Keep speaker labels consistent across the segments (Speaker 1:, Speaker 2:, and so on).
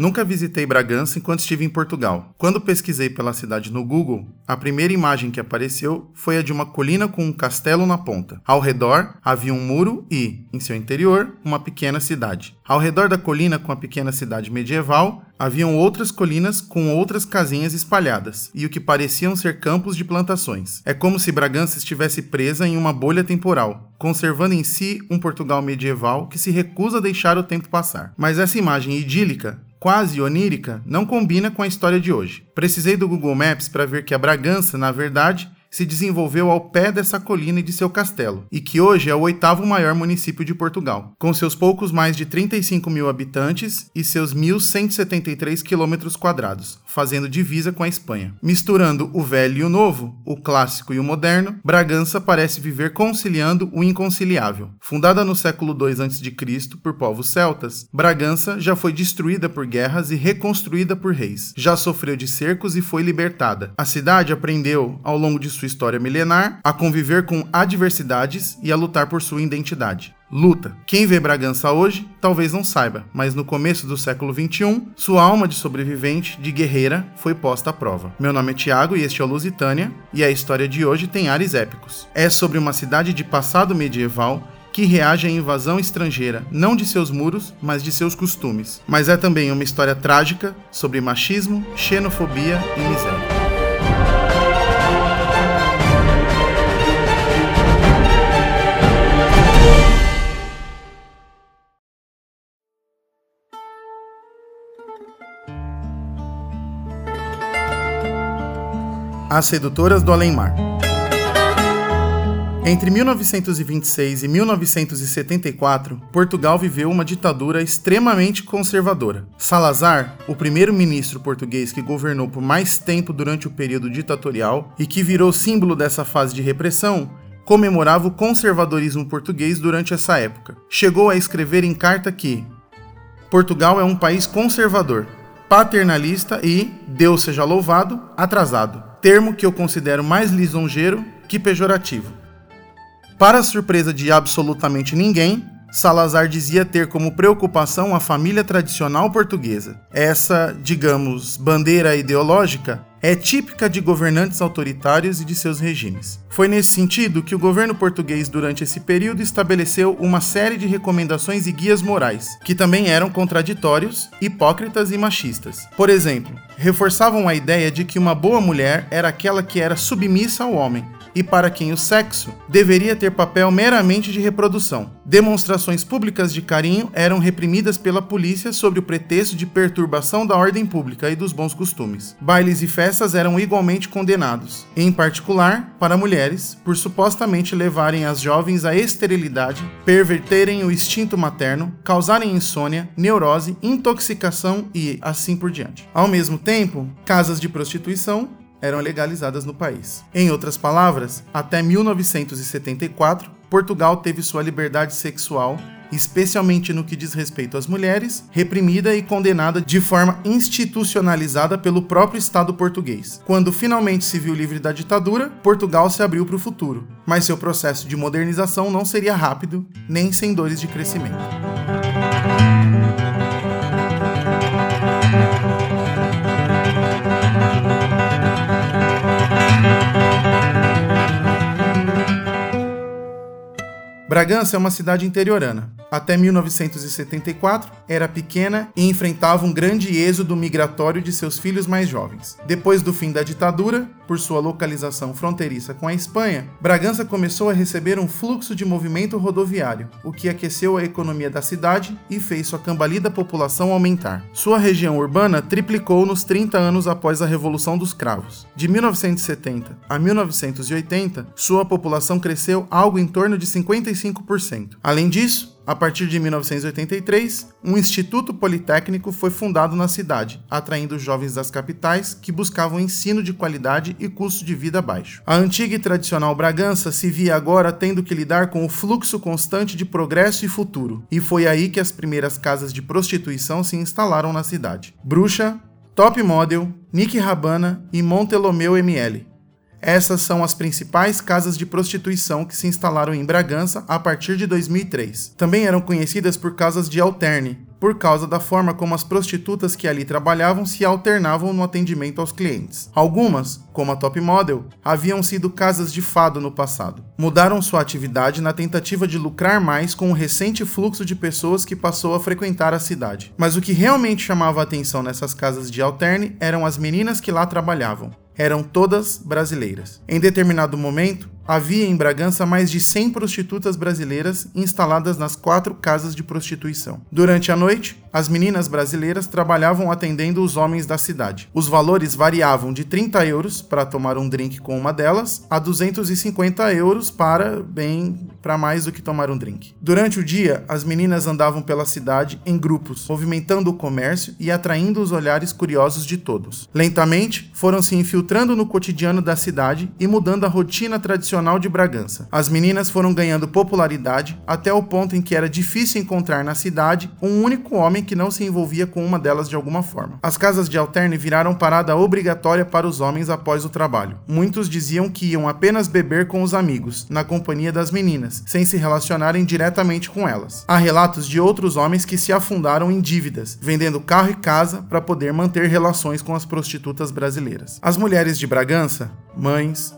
Speaker 1: Nunca visitei Bragança enquanto estive em Portugal. Quando pesquisei pela cidade no Google, a primeira imagem que apareceu foi a de uma colina com um castelo na ponta. Ao redor havia um muro e, em seu interior, uma pequena cidade. Ao redor da colina com a pequena cidade medieval, haviam outras colinas com outras casinhas espalhadas, e o que pareciam ser campos de plantações. É como se Bragança estivesse presa em uma bolha temporal, conservando em si um Portugal medieval que se recusa a deixar o tempo passar. Mas essa imagem idílica quase onírica, não combina com a história de hoje. Precisei do Google Maps para ver que a Bragança, na verdade, se desenvolveu ao pé dessa colina e de seu castelo, e que hoje é o oitavo maior município de Portugal, com seus poucos mais de 35 mil habitantes e seus 1.173 quilômetros quadrados, fazendo divisa com a Espanha. Misturando o velho e o novo, o clássico e o moderno, Bragança parece viver conciliando o inconciliável. Fundada no século II a.C. por povos celtas, Bragança já foi destruída por guerras e reconstruída por reis. Já sofreu de cercos e foi libertada. A cidade aprendeu, ao longo de sua história milenar, a conviver com adversidades e a lutar por sua identidade. Luta. Quem vê Bragança hoje talvez não saiba, mas no começo do século XXI, sua alma de sobrevivente, de guerreira, foi posta à prova. Meu nome é Tiago e este é o Lusitânia, e a história de hoje tem ares épicos. É sobre uma cidade de passado medieval que reage à invasão estrangeira, não de seus muros, mas de seus costumes. Mas é também uma história trágica sobre machismo, xenofobia e miséria. As Sedutoras do Além-Mar. Entre 1926 e 1974, Portugal viveu uma ditadura extremamente conservadora. Salazar, o primeiro-ministro português que governou por mais tempo durante o período ditatorial e que virou símbolo dessa fase de repressão, comemorava o conservadorismo português durante essa época. Chegou a escrever em carta que Portugal é um país conservador, paternalista e, Deus seja louvado, atrasado termo que eu considero mais lisonjeiro que pejorativo. Para surpresa de absolutamente ninguém, Salazar dizia ter como preocupação a família tradicional portuguesa. Essa, digamos, bandeira ideológica é típica de governantes autoritários e de seus regimes. Foi nesse sentido que o governo português, durante esse período, estabeleceu uma série de recomendações e guias morais, que também eram contraditórios, hipócritas e machistas. Por exemplo, reforçavam a ideia de que uma boa mulher era aquela que era submissa ao homem, e para quem o sexo deveria ter papel meramente de reprodução. Demonstrações públicas de carinho eram reprimidas pela polícia sob o pretexto de perturbação da ordem pública e dos bons costumes. Bailes e festas eram igualmente condenados, em particular para mulheres, por supostamente levarem as jovens à esterilidade, perverterem o instinto materno, causarem insônia, neurose, intoxicação e assim por diante. Ao mesmo tempo, casas de prostituição eram legalizadas no país. Em outras palavras, até 1974, Portugal teve sua liberdade sexual, especialmente no que diz respeito às mulheres, reprimida e condenada de forma institucionalizada pelo próprio Estado português. Quando finalmente se viu livre da ditadura, Portugal se abriu para o futuro, mas seu processo de modernização não seria rápido, nem sem dores de crescimento. Bragança é uma cidade interiorana. Até 1974, era pequena e enfrentava um grande êxodo migratório de seus filhos mais jovens. Depois do fim da ditadura, por sua localização fronteiriça com a Espanha, Bragança começou a receber um fluxo de movimento rodoviário, o que aqueceu a economia da cidade e fez sua cambalida população aumentar. Sua região urbana triplicou nos 30 anos após a Revolução dos Cravos. De 1970 a 1980, sua população cresceu algo em torno de 55%. Além disso, a partir de 1983, um instituto politécnico foi fundado na cidade, atraindo jovens das capitais que buscavam ensino de qualidade e custo de vida baixo. A antiga e tradicional Bragança se via agora tendo que lidar com o fluxo constante de progresso e futuro, e foi aí que as primeiras casas de prostituição se instalaram na cidade. Bruxa, Top Model, Nick Rabana e Montelomeu ML. Essas são as principais casas de prostituição que se instalaram em Bragança a partir de 2003. Também eram conhecidas por casas de alterne, por causa da forma como as prostitutas que ali trabalhavam se alternavam no atendimento aos clientes. Algumas, como a Top Model, haviam sido casas de fado no passado. Mudaram sua atividade na tentativa de lucrar mais com o recente fluxo de pessoas que passou a frequentar a cidade. Mas o que realmente chamava a atenção nessas casas de alterne eram as meninas que lá trabalhavam eram todas brasileiras. Em determinado momento, havia em Bragança mais de 100 prostitutas brasileiras instaladas nas quatro casas de prostituição. Durante a noite, as meninas brasileiras trabalhavam atendendo os homens da cidade. Os valores variavam de 30 euros para tomar um drink com uma delas a 250 euros para, bem, para mais do que tomar um drink. Durante o dia, as meninas andavam pela cidade em grupos, movimentando o comércio e atraindo os olhares curiosos de todos. Lentamente, foram se infiltrando no cotidiano da cidade e mudando a rotina tradicional tradicional de Bragança. As meninas foram ganhando popularidade até o ponto em que era difícil encontrar na cidade um único homem que não se envolvia com uma delas de alguma forma. As casas de alterne viraram parada obrigatória para os homens após o trabalho. Muitos diziam que iam apenas beber com os amigos, na companhia das meninas, sem se relacionarem diretamente com elas. Há relatos de outros homens que se afundaram em dívidas, vendendo carro e casa para poder manter relações com as prostitutas brasileiras. As mulheres de Bragança, mães,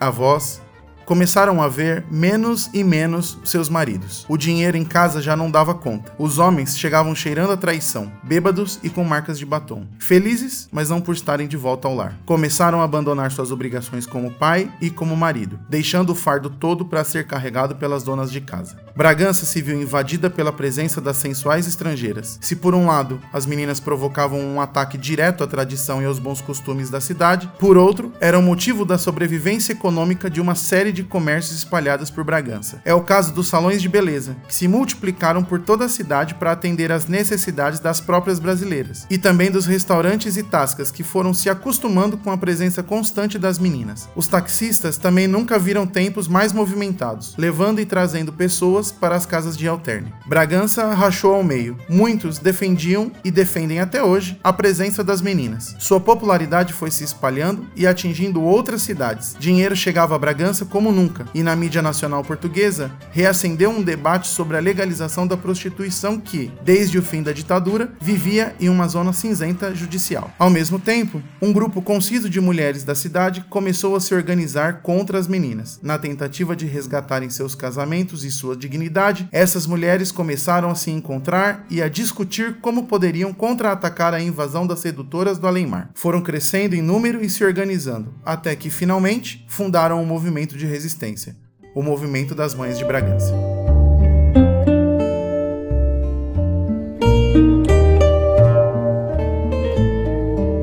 Speaker 1: avós, começaram a ver menos e menos seus maridos. O dinheiro em casa já não dava conta. Os homens chegavam cheirando a traição, bêbados e com marcas de batom. Felizes, mas não por estarem de volta ao lar. Começaram a abandonar suas obrigações como pai e como marido, deixando o fardo todo para ser carregado pelas donas de casa. Bragança se viu invadida pela presença das sensuais estrangeiras. Se por um lado as meninas provocavam um ataque direto à tradição e aos bons costumes da cidade, por outro, era o motivo da sobrevivência econômica de uma série de comércios espalhados por Bragança. É o caso dos salões de beleza, que se multiplicaram por toda a cidade para atender às necessidades das próprias brasileiras, e também dos restaurantes e tascas que foram se acostumando com a presença constante das meninas. Os taxistas também nunca viram tempos mais movimentados, levando e trazendo pessoas para as casas de alterne. Bragança rachou ao meio. Muitos defendiam e defendem até hoje a presença das meninas. Sua popularidade foi se espalhando e atingindo outras cidades. Dinheiro chegava a Bragança como como nunca, e na mídia nacional portuguesa reacendeu um debate sobre a legalização da prostituição que, desde o fim da ditadura, vivia em uma zona cinzenta judicial. Ao mesmo tempo, um grupo conciso de mulheres da cidade começou a se organizar contra as meninas. Na tentativa de resgatarem seus casamentos e sua dignidade, essas mulheres começaram a se encontrar e a discutir como poderiam contra-atacar a invasão das sedutoras do além-mar. Foram crescendo em número e se organizando, até que finalmente fundaram um movimento de resistência, o Movimento das Mães de Bragança.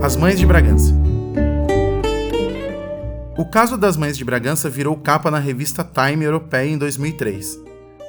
Speaker 1: As Mães de Bragança. O caso das Mães de Bragança virou capa na revista Time Europeia em 2003.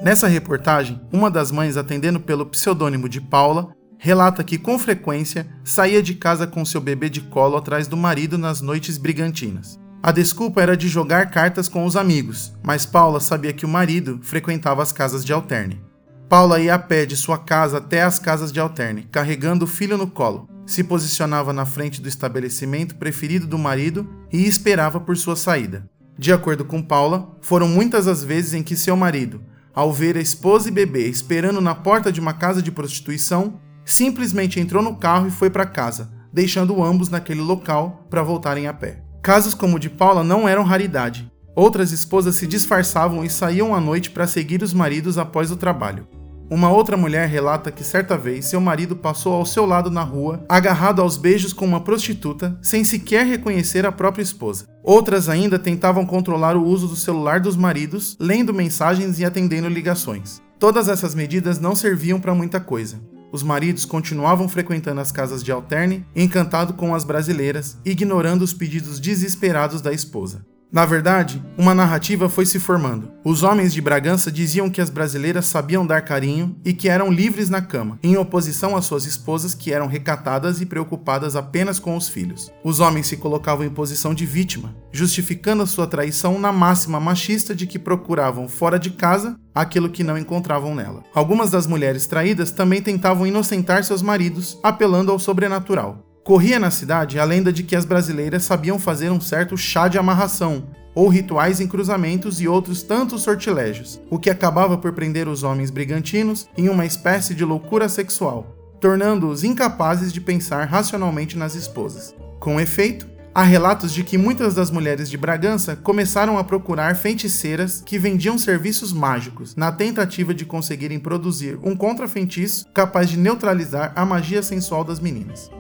Speaker 1: Nessa reportagem, uma das mães, atendendo pelo pseudônimo de Paula, relata que com frequência saía de casa com seu bebê de colo atrás do marido nas noites brigantinas. A desculpa era de jogar cartas com os amigos, mas Paula sabia que o marido frequentava as casas de alterne. Paula ia a pé de sua casa até as casas de alterne, carregando o filho no colo. Se posicionava na frente do estabelecimento preferido do marido e esperava por sua saída. De acordo com Paula, foram muitas as vezes em que seu marido, ao ver a esposa e bebê esperando na porta de uma casa de prostituição, simplesmente entrou no carro e foi para casa, deixando ambos naquele local para voltarem a pé. Casos como o de Paula não eram raridade. Outras esposas se disfarçavam e saíam à noite para seguir os maridos após o trabalho. Uma outra mulher relata que certa vez seu marido passou ao seu lado na rua, agarrado aos beijos com uma prostituta, sem sequer reconhecer a própria esposa. Outras ainda tentavam controlar o uso do celular dos maridos, lendo mensagens e atendendo ligações. Todas essas medidas não serviam para muita coisa. Os maridos continuavam frequentando as casas de alterne, encantado com as brasileiras, ignorando os pedidos desesperados da esposa. Na verdade, uma narrativa foi se formando. Os homens de Bragança diziam que as brasileiras sabiam dar carinho e que eram livres na cama, em oposição às suas esposas que eram recatadas e preocupadas apenas com os filhos. Os homens se colocavam em posição de vítima, justificando a sua traição na máxima machista de que procuravam fora de casa aquilo que não encontravam nela. Algumas das mulheres traídas também tentavam inocentar seus maridos, apelando ao sobrenatural. Corria na cidade a lenda de que as brasileiras sabiam fazer um certo chá de amarração, ou rituais em cruzamentos e outros tantos sortilégios, o que acabava por prender os homens brigantinos em uma espécie de loucura sexual, tornando-os incapazes de pensar racionalmente nas esposas. Com efeito, há relatos de que muitas das mulheres de Bragança começaram a procurar feiticeiras que vendiam serviços mágicos, na tentativa de conseguirem produzir um contrafeitiço capaz de neutralizar a magia sensual das meninas.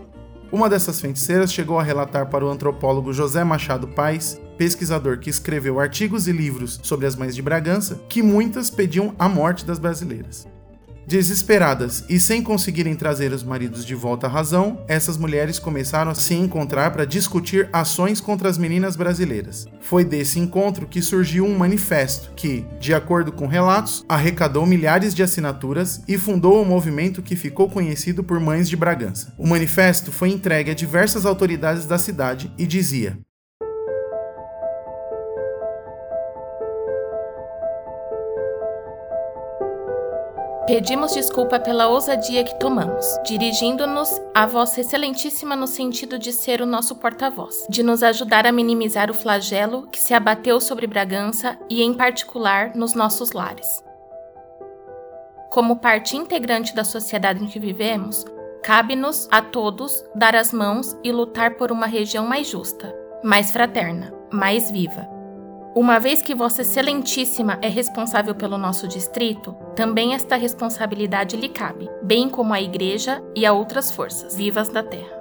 Speaker 1: Uma dessas feiticeiras chegou a relatar para o antropólogo José Machado Paes, pesquisador que escreveu artigos e livros sobre as mães de Bragança, que muitas pediam a morte das brasileiras. Desesperadas e sem conseguirem trazer os maridos de volta à razão, essas mulheres começaram a se encontrar para discutir ações contra as meninas brasileiras. Foi desse encontro que surgiu um manifesto que, de acordo com relatos, arrecadou milhares de assinaturas e fundou o um movimento que ficou conhecido por Mães de Bragança. O manifesto foi entregue a diversas autoridades da cidade e dizia:
Speaker 2: Pedimos desculpa pela ousadia que tomamos, dirigindo-nos a Vossa Excelentíssima no sentido de ser o nosso porta-voz, de nos ajudar a minimizar o flagelo que se abateu sobre Bragança e, em particular, nos nossos lares. Como parte integrante da sociedade em que vivemos, cabe-nos a todos dar as mãos e lutar por uma região mais justa, mais fraterna, mais viva uma vez que Vossa Excelentíssima é responsável pelo nosso distrito, também esta responsabilidade lhe cabe, bem como à Igreja e a outras forças vivas da terra.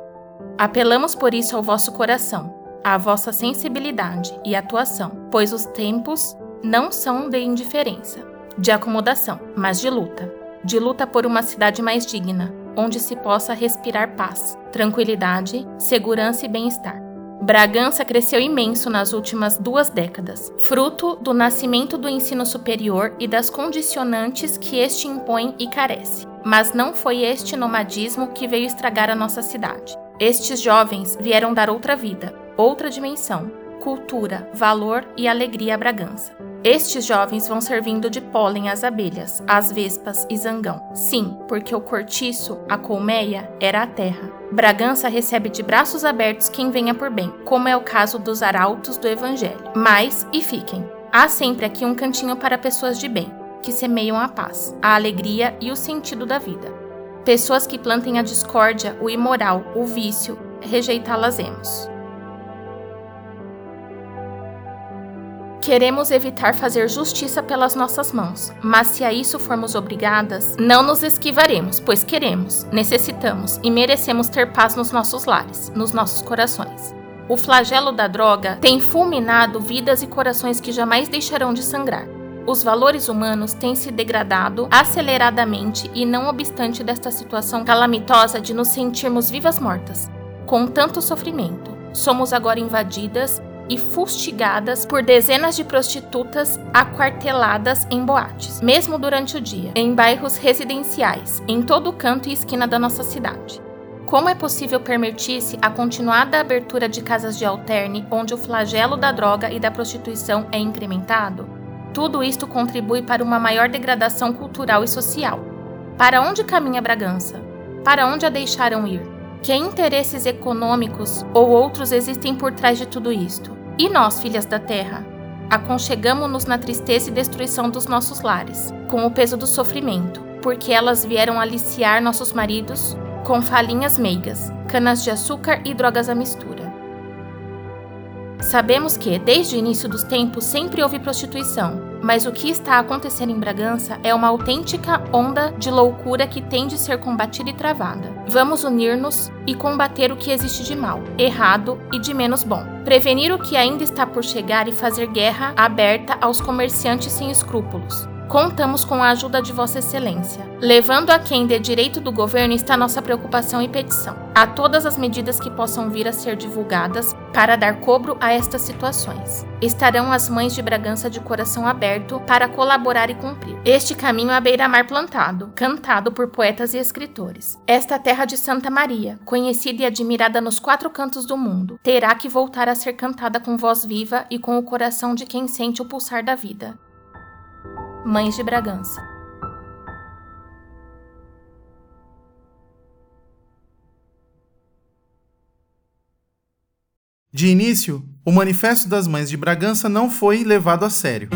Speaker 2: Apelamos por isso ao vosso coração, à vossa sensibilidade e atuação, pois os tempos não são de indiferença, de acomodação, mas de luta. De luta por uma cidade mais digna, onde se possa respirar paz, tranquilidade, segurança e bem-estar Bragança cresceu imenso nas últimas duas décadas, fruto do nascimento do ensino superior e das condicionantes que este impõe e carece. Mas não foi este nomadismo que veio estragar a nossa cidade. Estes jovens vieram dar outra vida, outra dimensão, cultura, valor e alegria a Bragança. Estes jovens vão servindo de pólen às abelhas, às vespas e zangão. Sim, porque o cortiço, a colmeia, era a terra. Bragança recebe de braços abertos quem venha por bem, como é o caso dos arautos do Evangelho. Mas, e fiquem, há sempre aqui um cantinho para pessoas de bem, que semeiam a paz, a alegria e o sentido da vida. Pessoas que plantem a discórdia, o imoral, o vício, rejeitá-las-emos. Queremos evitar fazer justiça pelas nossas mãos, mas se a isso formos obrigadas, não nos esquivaremos, pois queremos, necessitamos e merecemos ter paz nos nossos lares, nos nossos corações. O flagelo da droga tem fulminado vidas e corações que jamais deixarão de sangrar. Os valores humanos têm se degradado aceleradamente e, não obstante desta situação calamitosa de nos sentirmos vivas mortas, com tanto sofrimento, somos agora invadidas e fustigadas por dezenas de prostitutas aquarteladas em boates, mesmo durante o dia, em bairros residenciais, em todo canto e esquina da nossa cidade. Como é possível permitir-se a continuada abertura de casas de alterne onde o flagelo da droga e da prostituição é incrementado? Tudo isto contribui para uma maior degradação cultural e social. Para onde caminha Bragança? Para onde a deixaram ir? Que interesses econômicos ou outros existem por trás de tudo isto? E nós, filhas da terra? Aconchegamo-nos na tristeza e destruição dos nossos lares, com o peso do sofrimento, porque elas vieram aliciar nossos maridos com falinhas meigas, canas de açúcar e drogas à mistura. Sabemos que, desde o início dos tempos, sempre houve prostituição, mas o que está acontecendo em Bragança é uma autêntica onda de loucura que tem de ser combatida e travada. Vamos unir-nos e combater o que existe de mal, errado e de menos bom. Prevenir o que ainda está por chegar e fazer guerra aberta aos comerciantes sem escrúpulos contamos com a ajuda de Vossa Excelência. Levando a quem dê direito do governo está nossa preocupação e petição. A todas as medidas que possam vir a ser divulgadas para dar cobro a estas situações. Estarão as mães de Bragança de coração aberto para colaborar e cumprir. Este caminho à beira-mar plantado, cantado por poetas e escritores. Esta terra de Santa Maria, conhecida e admirada nos quatro cantos do mundo, terá que voltar a ser cantada com voz viva e com o coração de quem sente o pulsar da vida. Mães de Bragança.
Speaker 1: De início, o Manifesto das Mães de Bragança não foi levado a sério.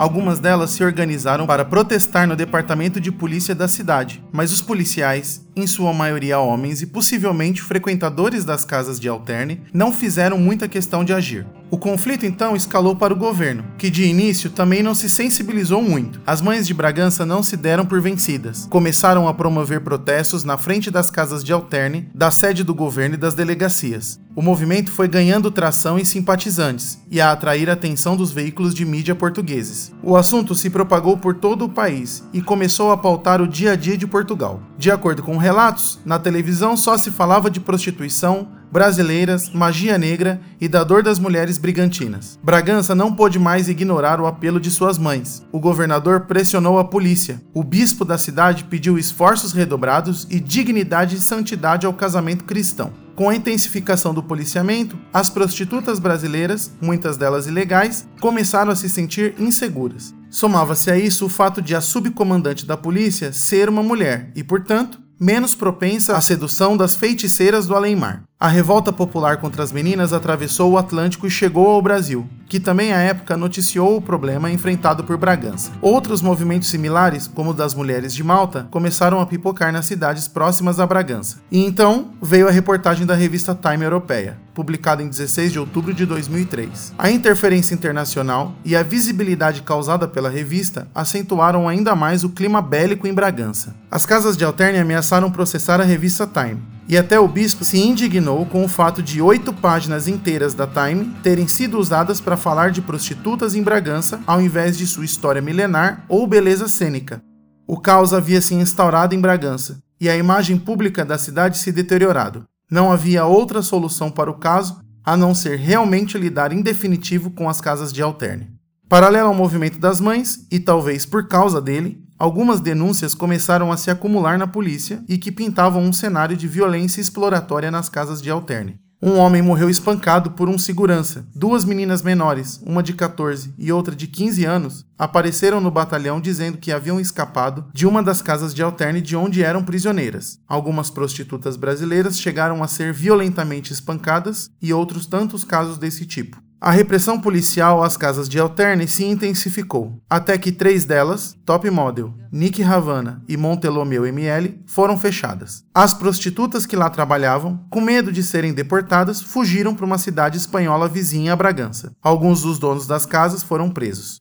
Speaker 1: Algumas delas se organizaram para protestar no departamento de polícia da cidade, mas os policiais, em sua maioria homens e possivelmente frequentadores das casas de alterne, não fizeram muita questão de agir. O conflito então escalou para o governo, que de início também não se sensibilizou muito. As mães de Bragança não se deram por vencidas. Começaram a promover protestos na frente das casas de alterne, da sede do governo e das delegacias. O movimento foi ganhando tração e simpatizantes e a atrair a atenção dos veículos de mídia portugueses. O assunto se propagou por todo o país e começou a pautar o dia a dia de Portugal. De acordo com relatos, na televisão só se falava de prostituição, brasileiras, magia negra e da dor das mulheres brigantinas. Bragança não pôde mais ignorar o apelo de suas mães. O governador pressionou a polícia. O bispo da cidade pediu esforços redobrados e dignidade e santidade ao casamento cristão. Com a intensificação do policiamento, as prostitutas brasileiras, muitas delas ilegais, começaram a se sentir inseguras. Somava-se a isso o fato de a subcomandante da polícia ser uma mulher e, portanto, menos propensa à sedução das feiticeiras do além-mar. A revolta popular contra as meninas atravessou o Atlântico e chegou ao Brasil, que também à época noticiou o problema enfrentado por Bragança. Outros movimentos similares, como o das mulheres de Malta, começaram a pipocar nas cidades próximas a Bragança. E então veio a reportagem da revista Time Europeia, publicada em 16 de outubro de 2003. A interferência internacional e a visibilidade causada pela revista acentuaram ainda mais o clima bélico em Bragança. As casas de alterne ameaçaram processar a revista Time, e até o bispo se indignou com o fato de oito páginas inteiras da Time terem sido usadas para falar de prostitutas em Bragança ao invés de sua história milenar ou beleza cênica. O caos havia se instaurado em Bragança e a imagem pública da cidade se deteriorado. Não havia outra solução para o caso a não ser realmente lidar em definitivo com as casas de alterne. Paralelo ao movimento das mães, e talvez por causa dele, algumas denúncias começaram a se acumular na polícia e que pintavam um cenário de violência exploratória nas casas de alterne. Um homem morreu espancado por um segurança. Duas meninas menores, uma de 14 e outra de 15 anos, apareceram no batalhão dizendo que haviam escapado de uma das casas de alterne de onde eram prisioneiras. Algumas prostitutas brasileiras chegaram a ser violentamente espancadas e outros tantos casos desse tipo. A repressão policial às casas de alterne se intensificou, até que três delas, Top Model, Nick Havana e Montelomeu ML, foram fechadas. As prostitutas que lá trabalhavam, com medo de serem deportadas, fugiram para uma cidade espanhola vizinha a Bragança. Alguns dos donos das casas foram presos.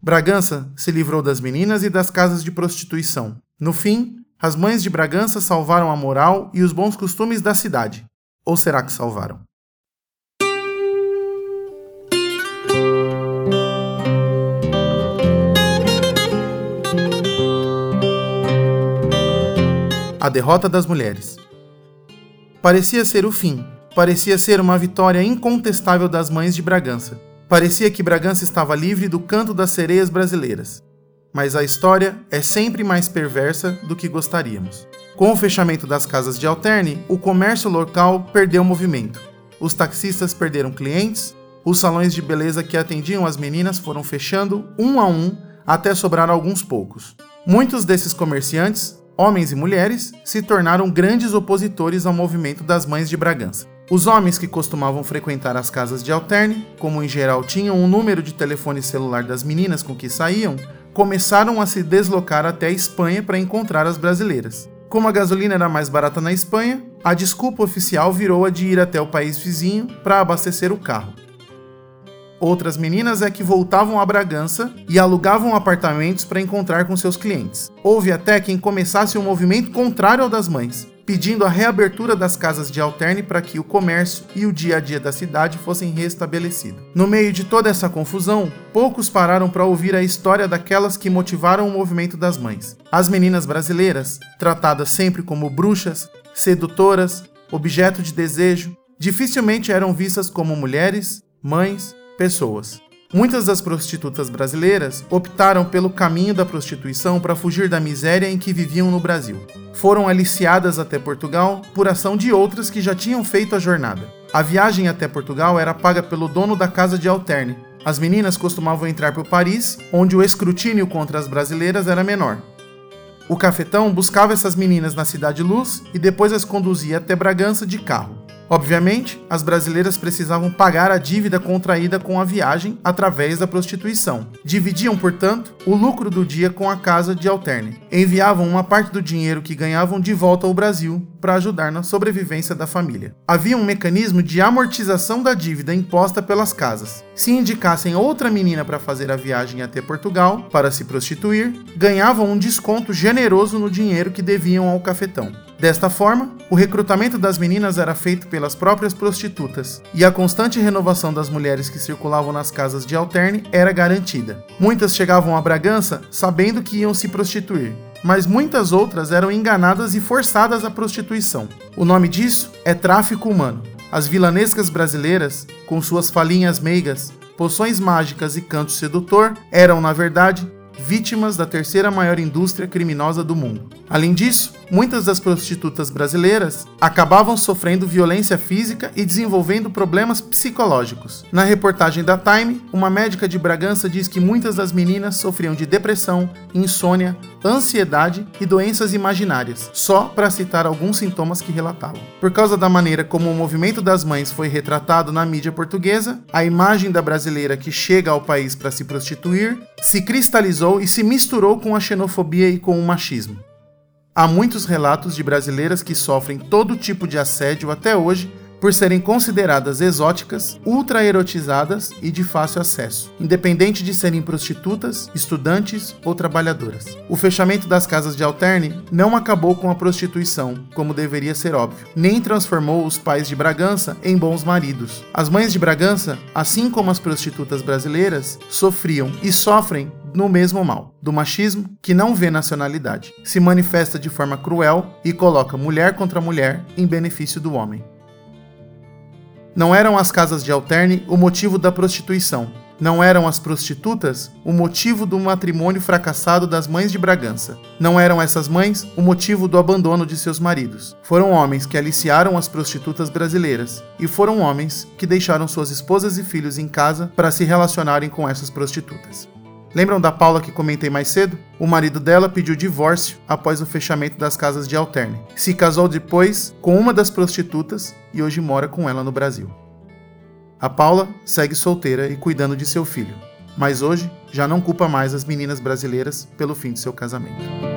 Speaker 1: Bragança se livrou das meninas e das casas de prostituição. No fim, as mães de Bragança salvaram a moral e os bons costumes da cidade. Ou será que salvaram? A derrota das mulheres. Parecia ser o fim, parecia ser uma vitória incontestável das mães de Bragança. Parecia que Bragança estava livre do canto das sereias brasileiras. Mas a história é sempre mais perversa do que gostaríamos. Com o fechamento das casas de alterne, o comércio local perdeu movimento. Os taxistas perderam clientes, os salões de beleza que atendiam as meninas foram fechando um a um até sobrar alguns poucos. Muitos desses comerciantes homens e mulheres, se tornaram grandes opositores ao movimento das Mães de Bragança. Os homens que costumavam frequentar as casas de alterne, como em geral tinham um número de telefone celular das meninas com que saíam, começaram a se deslocar até a Espanha para encontrar as brasileiras. Como a gasolina era mais barata na Espanha, a desculpa oficial virou a de ir até o país vizinho para abastecer o carro. Outras meninas é que voltavam a Bragança e alugavam apartamentos para encontrar com seus clientes. Houve até quem começasse um movimento contrário ao das mães, pedindo a reabertura das casas de alterne para que o comércio e o dia a dia da cidade fossem restabelecidos. No meio de toda essa confusão, poucos pararam para ouvir a história daquelas que motivaram o movimento das mães. As meninas brasileiras, tratadas sempre como bruxas, sedutoras, objeto de desejo, dificilmente eram vistas como mulheres, mães, pessoas. Muitas das prostitutas brasileiras optaram pelo caminho da prostituição para fugir da miséria em que viviam no Brasil. Foram aliciadas até Portugal por ação de outras que já tinham feito a jornada. A viagem até Portugal era paga pelo dono da casa de alterne. As meninas costumavam entrar por Paris, onde o escrutínio contra as brasileiras era menor. O cafetão buscava essas meninas na Cidade Luz e depois as conduzia até Bragança de carro. Obviamente, as brasileiras precisavam pagar a dívida contraída com a viagem através da prostituição. Dividiam, portanto, o lucro do dia com a casa de alterne. Enviavam uma parte do dinheiro que ganhavam de volta ao Brasil para ajudar na sobrevivência da família. Havia um mecanismo de amortização da dívida imposta pelas casas. Se indicassem outra menina para fazer a viagem até Portugal para se prostituir, ganhavam um desconto generoso no dinheiro que deviam ao cafetão. Desta forma, o recrutamento das meninas era feito pelas próprias prostitutas, e a constante renovação das mulheres que circulavam nas casas de alterne era garantida. Muitas chegavam a Bragança sabendo que iam se prostituir, mas muitas outras eram enganadas e forçadas à prostituição. O nome disso é tráfico humano. As vilanescas brasileiras, com suas falinhas meigas, poções mágicas e canto sedutor, eram, na verdade, vítimas da terceira maior indústria criminosa do mundo. Além disso, muitas das prostitutas brasileiras acabavam sofrendo violência física e desenvolvendo problemas psicológicos. Na reportagem da Time, uma médica de Bragança diz que muitas das meninas sofriam de depressão, insônia, ansiedade e doenças imaginárias, só para citar alguns sintomas que relatavam. Por causa da maneira como o movimento das mães foi retratado na mídia portuguesa, a imagem da brasileira que chega ao país para se prostituir se cristalizou e se misturou com a xenofobia e com o machismo. Há muitos relatos de brasileiras que sofrem todo tipo de assédio até hoje por serem consideradas exóticas, ultra-erotizadas e de fácil acesso, independente de serem prostitutas, estudantes ou trabalhadoras. O fechamento das casas de alterne não acabou com a prostituição, como deveria ser óbvio, nem transformou os pais de Bragança em bons maridos. As mães de Bragança, assim como as prostitutas brasileiras, sofriam e sofrem no mesmo mal, do machismo que não vê nacionalidade, se manifesta de forma cruel e coloca mulher contra mulher em benefício do homem. Não eram as casas de alterne o motivo da prostituição. Não eram as prostitutas o motivo do matrimônio fracassado das mães de Bragança. Não eram essas mães o motivo do abandono de seus maridos. Foram homens que aliciaram as prostitutas brasileiras. E foram homens que deixaram suas esposas e filhos em casa para se relacionarem com essas prostitutas. Lembram da Paula que comentei mais cedo? O marido dela pediu divórcio após o fechamento das casas de alterne. Se casou depois com uma das prostitutas e hoje mora com ela no Brasil. A Paula segue solteira e cuidando de seu filho, mas hoje já não culpa mais as meninas brasileiras pelo fim de seu casamento.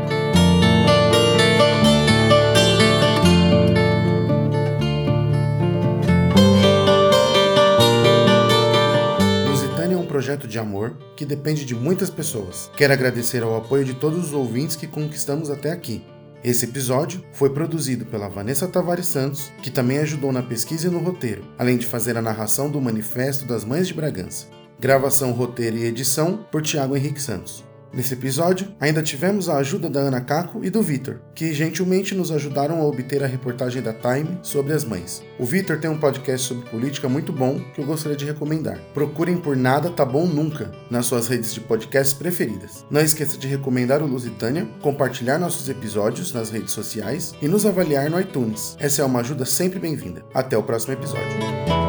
Speaker 1: Projeto de amor que depende de muitas pessoas. Quero agradecer ao apoio de todos os ouvintes que conquistamos até aqui. Esse episódio foi produzido pela Vanessa Tavares Santos, que também ajudou na pesquisa e no roteiro, além de fazer a narração do Manifesto das Mães de Bragança. Gravação, roteiro e edição por Tiago Henrique Santos. Nesse episódio, ainda tivemos a ajuda da Ana Caco e do Vitor, que gentilmente nos ajudaram a obter a reportagem da Time sobre as mães. O Vitor tem um podcast sobre política muito bom que eu gostaria de recomendar. Procurem por Nada Tá Bom Nunca nas suas redes de podcasts preferidas. Não esqueça de recomendar o Lusitânia, compartilhar nossos episódios nas redes sociais e nos avaliar no iTunes. Essa é uma ajuda sempre bem-vinda. Até o próximo episódio.